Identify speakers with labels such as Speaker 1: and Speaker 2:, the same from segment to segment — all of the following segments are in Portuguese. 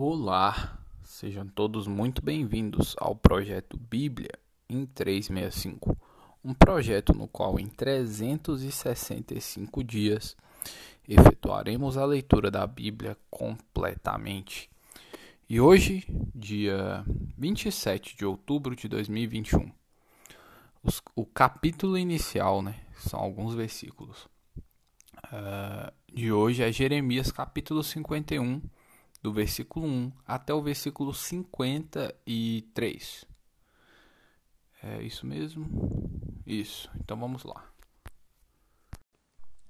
Speaker 1: Olá, sejam todos muito bem-vindos ao projeto Bíblia em 365, um projeto no qual em 365 dias efetuaremos a leitura da Bíblia completamente. E hoje, dia 27 de outubro de 2021, os, o capítulo inicial, né, são alguns versículos, uh, de hoje é Jeremias capítulo 51, do versículo 1 até o versículo 53. É isso mesmo? Isso. Então vamos lá.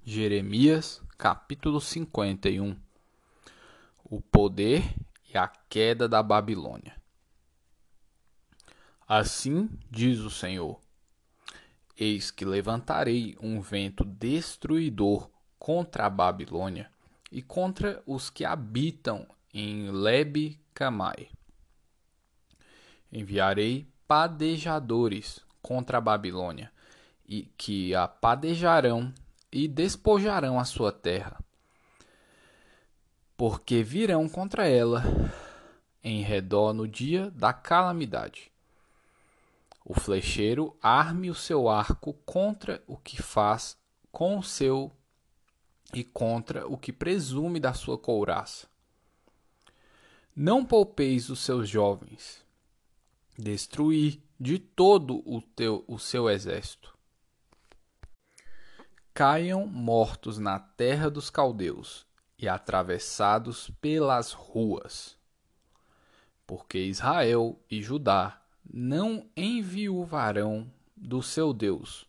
Speaker 1: Jeremias, capítulo 51. O poder e a queda da Babilônia. Assim diz o Senhor: Eis que levantarei um vento destruidor contra a Babilônia e contra os que habitam em Leb Camai. Enviarei padejadores contra a Babilônia, e que a padejarão e despojarão a sua terra. Porque virão contra ela em redor no dia da calamidade. O flecheiro arme o seu arco contra o que faz com o seu e contra o que presume da sua couraça. Não poupeis os seus jovens, destruí de todo o, teu, o seu exército. Caiam mortos na terra dos caldeus e atravessados pelas ruas. Porque Israel e Judá não enviuvarão do seu Deus,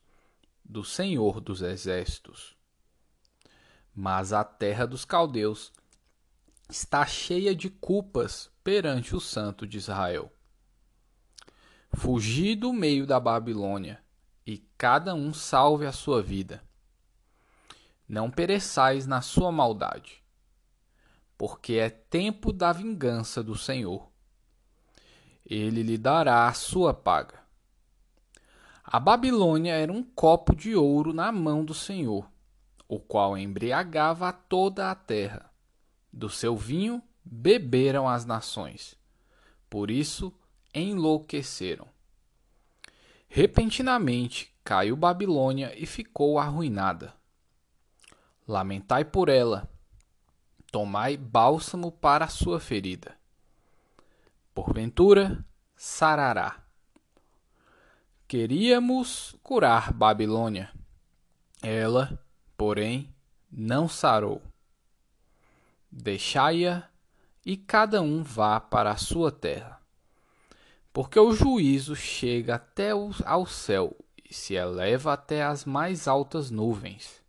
Speaker 1: do Senhor dos exércitos. Mas a terra dos caldeus está cheia de culpas perante o Santo de Israel. Fugi do meio da Babilônia, e cada um salve a sua vida. Não pereçais na sua maldade, porque é tempo da vingança do Senhor. Ele lhe dará a sua paga. A Babilônia era um copo de ouro na mão do Senhor, o qual embriagava toda a terra do seu vinho beberam as nações, por isso enlouqueceram. Repentinamente caiu Babilônia e ficou arruinada. Lamentai por ela, tomai bálsamo para a sua ferida. Porventura, sarará. Queríamos curar Babilônia. Ela, porém, não sarou. Deixai-a e cada um vá para a sua terra. Porque o juízo chega até ao céu e se eleva até as mais altas nuvens.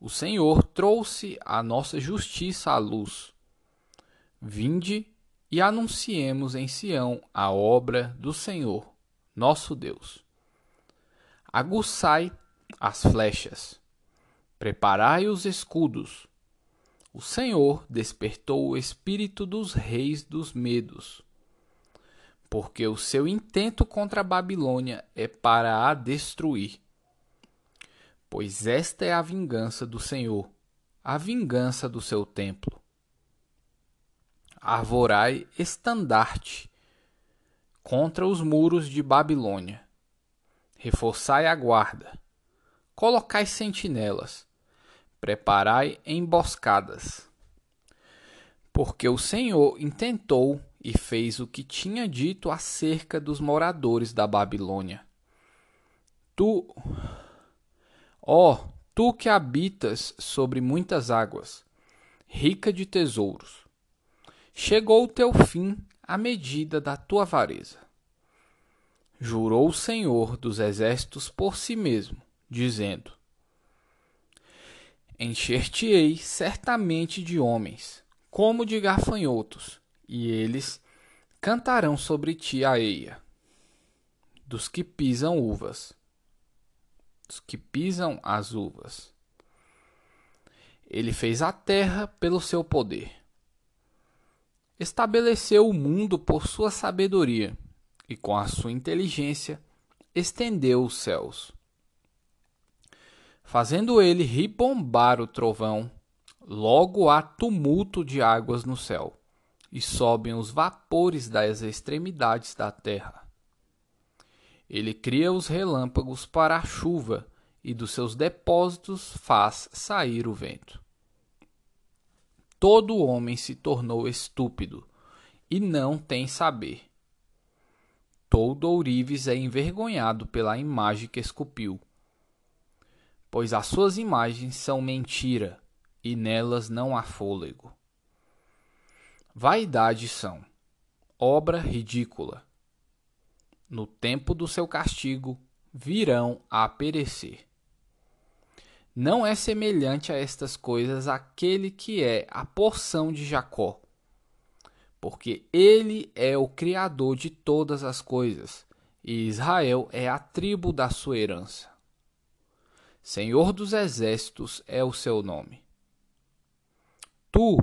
Speaker 1: O Senhor trouxe a nossa justiça à luz. Vinde e anunciemos em Sião a obra do Senhor, nosso Deus. Aguçai as flechas, preparai os escudos, o Senhor despertou o espírito dos reis dos medos, porque o seu intento contra a Babilônia é para a destruir. Pois esta é a vingança do Senhor, a vingança do seu templo. Arvorai estandarte contra os muros de Babilônia. Reforçai a guarda. Colocai sentinelas preparai emboscadas. Porque o Senhor intentou e fez o que tinha dito acerca dos moradores da Babilônia. Tu, ó, oh, tu que habitas sobre muitas águas, rica de tesouros, chegou o teu fim à medida da tua avareza. Jurou o Senhor dos exércitos por si mesmo, dizendo: Encher-te-ei certamente de homens, como de gafanhotos, e eles cantarão sobre ti a eia. Dos que pisam uvas, dos que pisam as uvas. Ele fez a terra pelo seu poder. Estabeleceu o mundo por sua sabedoria, e com a sua inteligência estendeu os céus fazendo ele ribombar o trovão, logo há tumulto de águas no céu, e sobem os vapores das extremidades da terra. Ele cria os relâmpagos para a chuva e dos seus depósitos faz sair o vento. Todo homem se tornou estúpido e não tem saber. Todo ourives é envergonhado pela imagem que esculpiu, pois as suas imagens são mentira e nelas não há fôlego. Vaidade são obra ridícula. No tempo do seu castigo virão a perecer. Não é semelhante a estas coisas aquele que é a porção de Jacó, porque ele é o Criador de todas as coisas, e Israel é a tribo da sua herança. Senhor dos exércitos é o seu nome. Tu,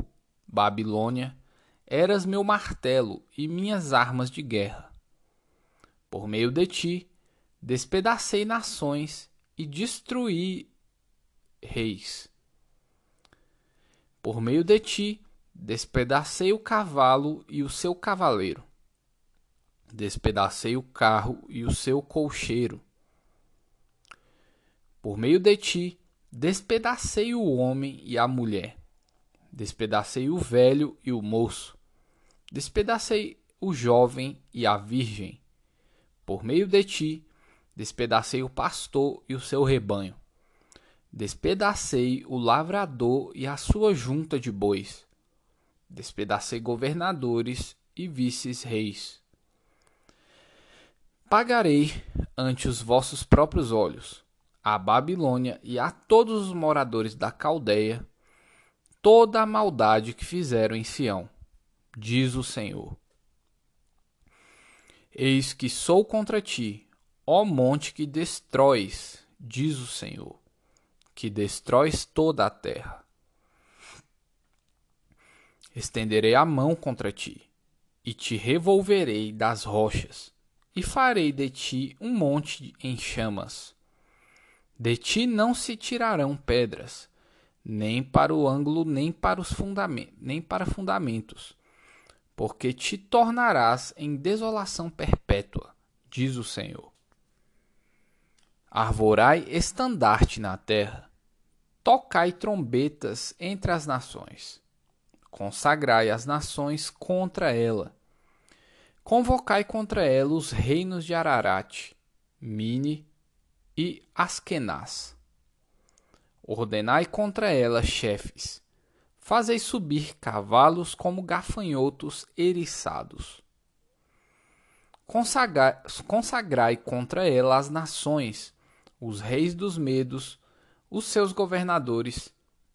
Speaker 1: Babilônia, eras meu martelo e minhas armas de guerra. Por meio de ti, despedacei nações e destruí reis. Por meio de ti, despedacei o cavalo e o seu cavaleiro. Despedacei o carro e o seu colcheiro. Por meio de ti, despedacei o homem e a mulher. Despedacei o velho e o moço. Despedacei o jovem e a virgem. Por meio de ti, despedacei o pastor e o seu rebanho. Despedacei o lavrador e a sua junta de bois. Despedacei governadores e vices-reis. Pagarei ante os vossos próprios olhos a Babilônia e a todos os moradores da Caldeia toda a maldade que fizeram em Sião, diz o Senhor. Eis que sou contra ti, ó monte que destróis, diz o Senhor que destróis toda a terra. Estenderei a mão contra ti, e te revolverei das rochas, e farei de ti um monte em chamas. De ti não se tirarão pedras, nem para o ângulo, nem para os fundamentos, nem para fundamentos, porque te tornarás em desolação perpétua, diz o Senhor. Arvorai estandarte na terra, tocai trombetas entre as nações, consagrai as nações contra ela, convocai contra ela os reinos de Ararat, Mini e Askenaz. Ordenai contra ela chefes, fazei subir cavalos como gafanhotos eriçados. Consagrai, consagrai contra ela as nações, os reis dos medos, os seus governadores,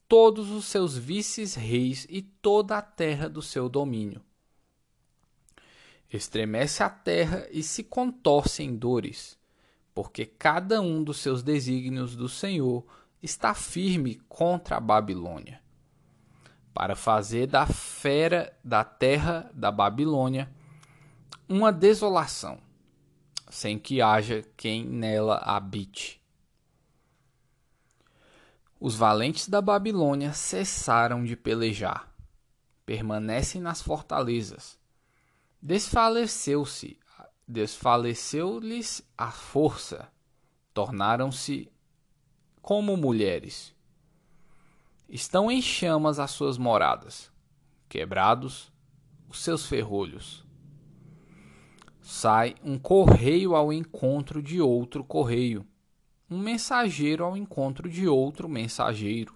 Speaker 1: todos os seus vices-reis e toda a terra do seu domínio. Estremece a terra e se contorce em dores, porque cada um dos seus desígnios do Senhor está firme contra a Babilônia, para fazer da fera da terra da Babilônia uma desolação, sem que haja quem nela habite. Os valentes da Babilônia cessaram de pelejar, permanecem nas fortalezas. Desfaleceu-se, desfaleceu-lhes a força, tornaram-se como mulheres. Estão em chamas as suas moradas, quebrados os seus ferrolhos. Sai um correio ao encontro de outro correio um mensageiro ao encontro de outro mensageiro,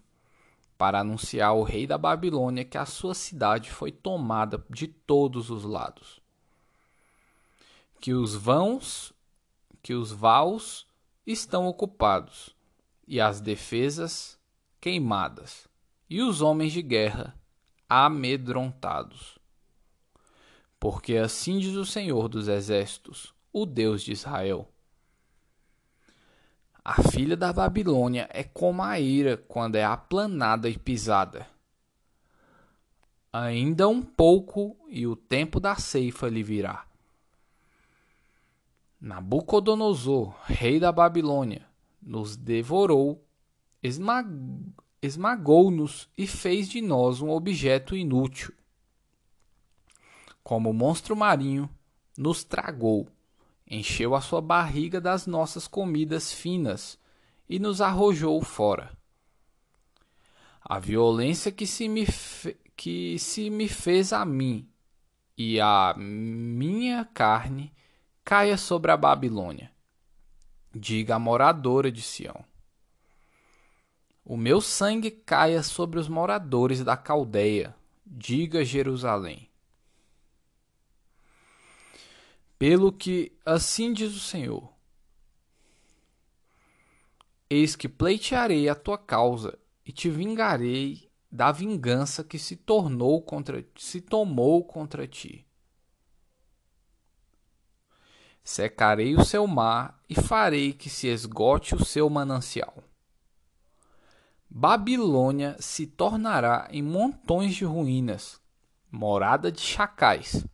Speaker 1: para anunciar ao rei da Babilônia que a sua cidade foi tomada de todos os lados. Que os vãos, que os vaus estão ocupados, e as defesas queimadas, e os homens de guerra amedrontados. Porque assim diz o Senhor dos Exércitos, o Deus de Israel a filha da Babilônia é como a ira quando é aplanada e pisada. Ainda um pouco e o tempo da ceifa lhe virá. Nabucodonosor, rei da Babilônia, nos devorou, esmagou-nos e fez de nós um objeto inútil. como monstro marinho, nos tragou, encheu a sua barriga das nossas comidas finas e nos arrojou fora. A violência que se me, que se me fez a mim e a minha carne caia sobre a Babilônia. Diga a moradora de Sião. O meu sangue caia sobre os moradores da Caldeia. Diga Jerusalém. Pelo que assim diz o Senhor: Eis que pleitearei a tua causa e te vingarei da vingança que se tornou contra se tomou contra ti. Secarei o seu mar e farei que se esgote o seu manancial. Babilônia se tornará em montões de ruínas, morada de chacais,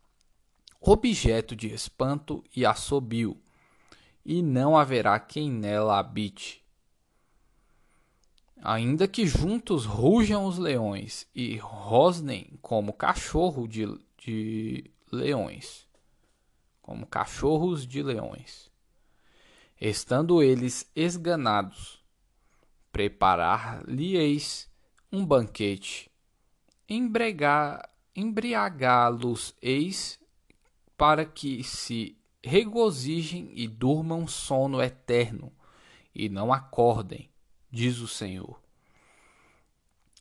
Speaker 1: objeto de espanto e assobio, e não haverá quem nela habite. Ainda que juntos rujam os leões e rosnem como cachorro de, de leões, como cachorros de leões, estando eles esganados, preparar-lhe-eis um banquete, embriagá-los-eis para que se regozijem e durmam sono eterno, e não acordem, diz o Senhor.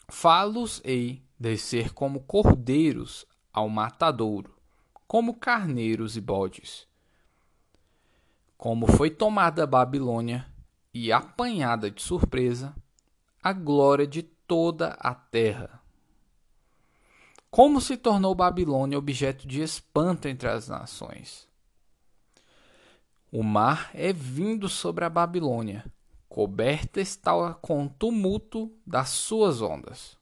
Speaker 1: Falos-ei descer como cordeiros ao matadouro, como carneiros e bodes. Como foi tomada a Babilônia, e apanhada de surpresa a glória de toda a terra. Como se tornou Babilônia objeto de espanto entre as nações? O mar é vindo sobre a Babilônia, coberta está com tumulto das suas ondas.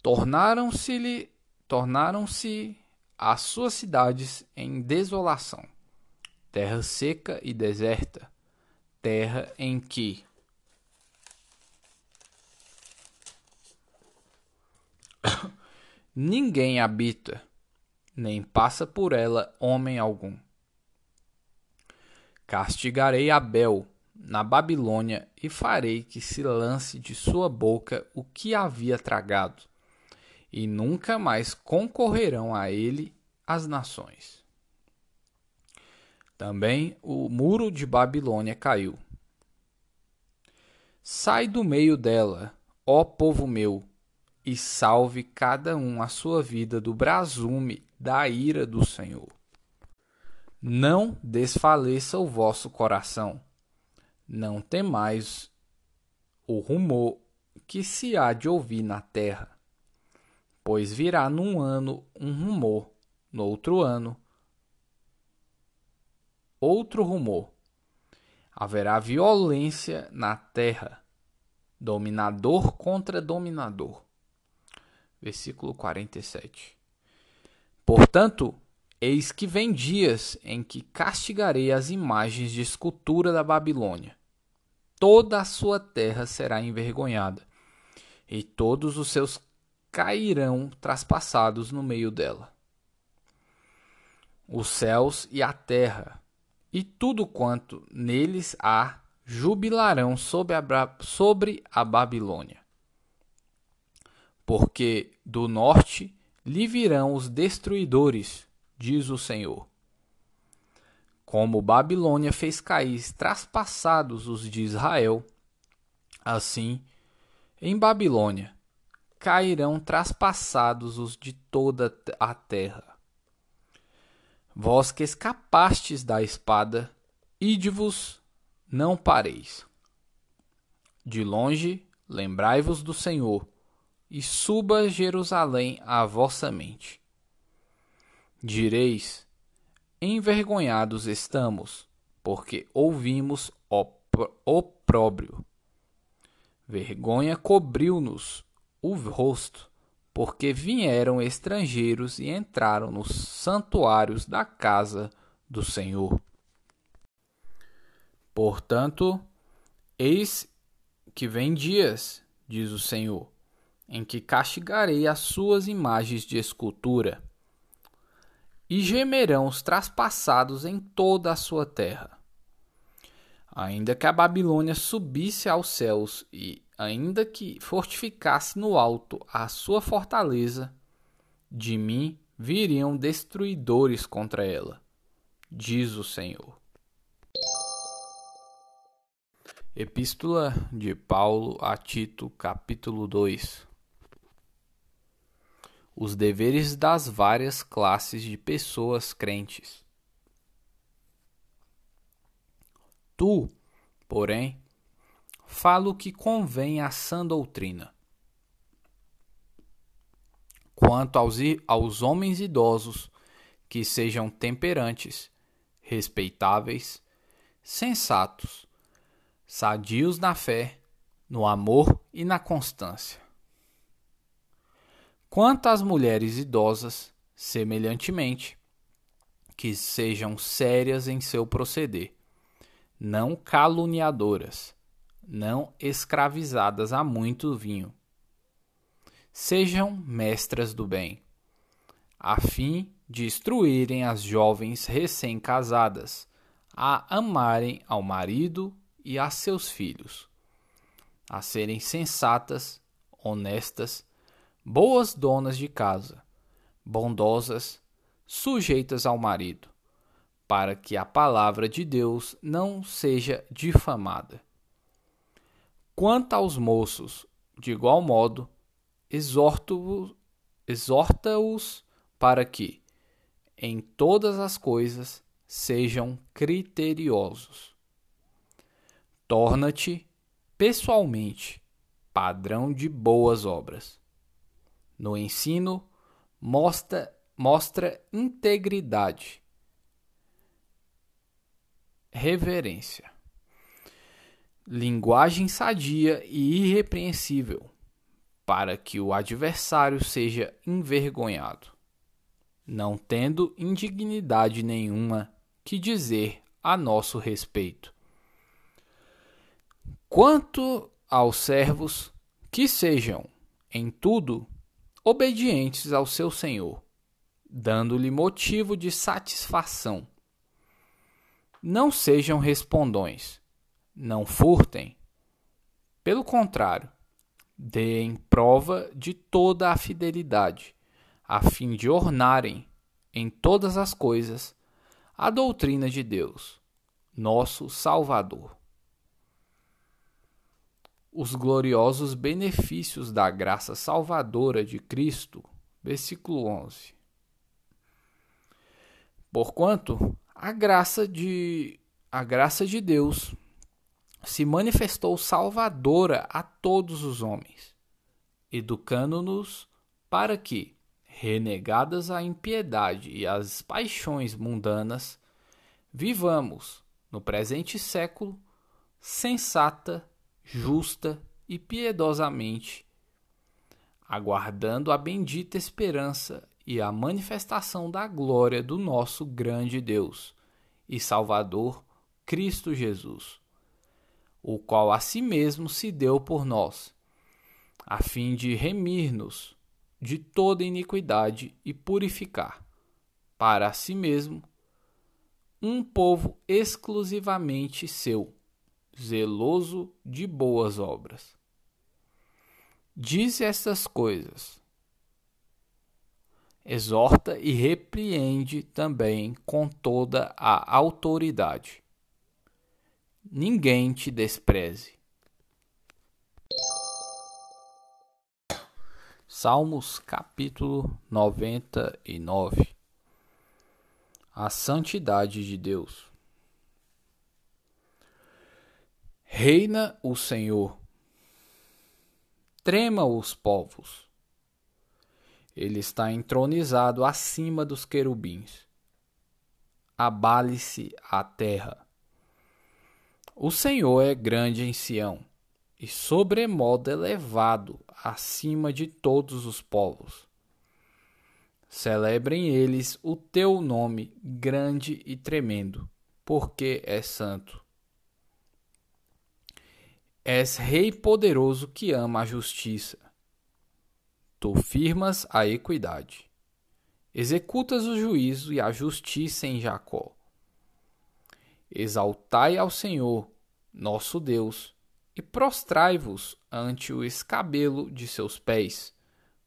Speaker 1: Tornaram-se tornaram-se as suas cidades em desolação, terra seca e deserta, terra em que ninguém habita, nem passa por ela homem algum. Castigarei Abel na Babilônia e farei que se lance de sua boca o que havia tragado, e nunca mais concorrerão a ele as nações. Também o muro de Babilônia caiu. Sai do meio dela, ó povo meu, e salve cada um a sua vida do brasume da ira do Senhor. Não desfaleça o vosso coração, não temais o rumor que se há de ouvir na terra, pois virá num ano um rumor, no outro ano outro rumor. Haverá violência na terra, dominador contra dominador. Versículo 47. Portanto, eis que vem dias em que castigarei as imagens de escultura da Babilônia. Toda a sua terra será envergonhada, e todos os seus cairão traspassados no meio dela. Os céus e a terra e tudo quanto neles há jubilarão sobre a, sobre a Babilônia. Porque do norte lhe virão os destruidores, diz o Senhor. Como Babilônia fez cair traspassados os de Israel, assim em Babilônia cairão traspassados os de toda a terra. Vós que escapastes da espada, ide-vos, não pareis. De longe, lembrai-vos do Senhor, e suba Jerusalém à vossa mente. Direis: Envergonhados estamos, porque ouvimos opróbrio. Vergonha cobriu-nos o rosto porque vieram estrangeiros e entraram nos santuários da casa do Senhor. Portanto, eis que vem dias, diz o Senhor, em que castigarei as suas imagens de escultura, e gemerão os traspassados em toda a sua terra. Ainda que a Babilônia subisse aos céus e ainda que fortificasse no alto a sua fortaleza, de mim viriam destruidores contra ela, diz o Senhor. Epístola de Paulo a Tito, capítulo 2 Os deveres das várias classes de pessoas crentes. Tu, porém, fala o que convém à sã doutrina. Quanto aos, aos homens idosos, que sejam temperantes, respeitáveis, sensatos, sadios na fé, no amor e na constância. Quanto às mulheres idosas, semelhantemente, que sejam sérias em seu proceder, não caluniadoras, não escravizadas a muito vinho. Sejam mestras do bem, a fim de instruírem as jovens recém-casadas a amarem ao marido e a seus filhos, a serem sensatas, honestas, boas donas de casa, bondosas, sujeitas ao marido, para que a palavra de Deus não seja difamada. Quanto aos moços, de igual modo, exorta-os para que, em todas as coisas, sejam criteriosos. Torna-te pessoalmente padrão de boas obras. No ensino, mostra, mostra integridade, reverência, linguagem sadia e irrepreensível, para que o adversário seja envergonhado, não tendo indignidade nenhuma que dizer a nosso respeito Quanto aos servos, que sejam, em tudo, obedientes ao seu senhor, dando-lhe motivo de satisfação. Não sejam respondões, não furtem. Pelo contrário, deem prova de toda a fidelidade, a fim de ornarem, em todas as coisas, a doutrina de Deus, nosso Salvador os gloriosos benefícios da graça salvadora de Cristo. Versículo 11. Porquanto a graça de a graça de Deus se manifestou salvadora a todos os homens, educando-nos para que, renegadas a impiedade e as paixões mundanas, vivamos no presente século sensata justa e piedosamente, aguardando a bendita esperança e a manifestação da glória do nosso grande Deus e Salvador Cristo Jesus, o qual a si mesmo se deu por nós, a fim de remir-nos de toda iniquidade e purificar, para si mesmo, um povo exclusivamente seu zeloso de boas obras. Diz estas coisas, exorta e repreende também com toda a autoridade. Ninguém te despreze. Salmos capítulo 99 A santidade de Deus. Reina o Senhor. Trema os povos. Ele está entronizado acima dos querubins. Abale-se a terra. O Senhor é grande em Sião e sobremodo elevado acima de todos os povos. Celebrem eles o teu nome grande e tremendo, porque é santo. És Rei poderoso que ama a justiça. Tu firmas a equidade executas o juízo e a justiça em Jacó. Exaltai ao Senhor, nosso Deus, e prostrai-vos ante o escabelo de seus pés,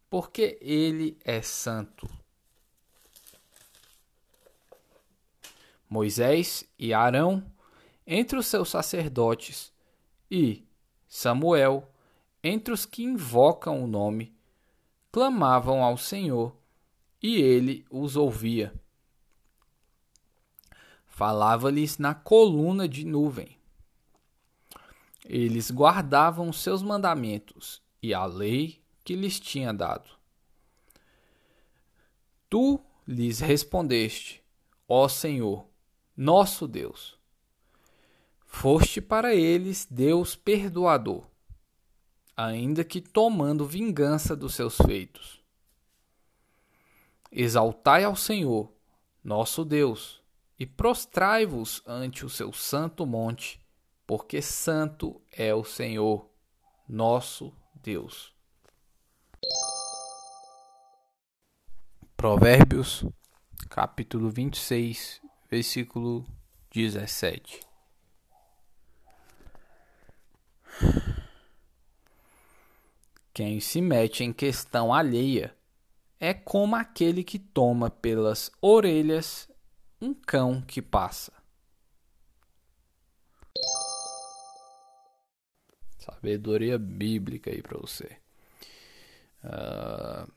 Speaker 1: porque ele é santo. Moisés e Arão entre os seus sacerdotes e Samuel entre os que invocam o nome clamavam ao Senhor e ele os ouvia. Falava-lhes na coluna de nuvem. Eles guardavam seus mandamentos e a lei que lhes tinha dado. Tu lhes respondeste, ó Senhor, nosso Deus. Foste para eles Deus perdoador, ainda que tomando vingança dos seus feitos. Exaltai ao Senhor, nosso Deus, e prostrai-vos ante o seu santo monte, porque santo é o Senhor, nosso Deus. Provérbios, capítulo 26, versículo 17. Quem se mete em questão alheia é como aquele que toma pelas orelhas um cão que passa. Sabedoria bíblica aí para você. Uh,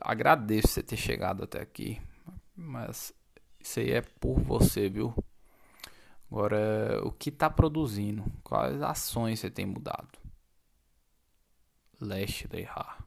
Speaker 1: agradeço você ter chegado até aqui, mas isso aí é por você, viu? Agora, o que está produzindo? Quais ações você tem mudado? Leste de errar.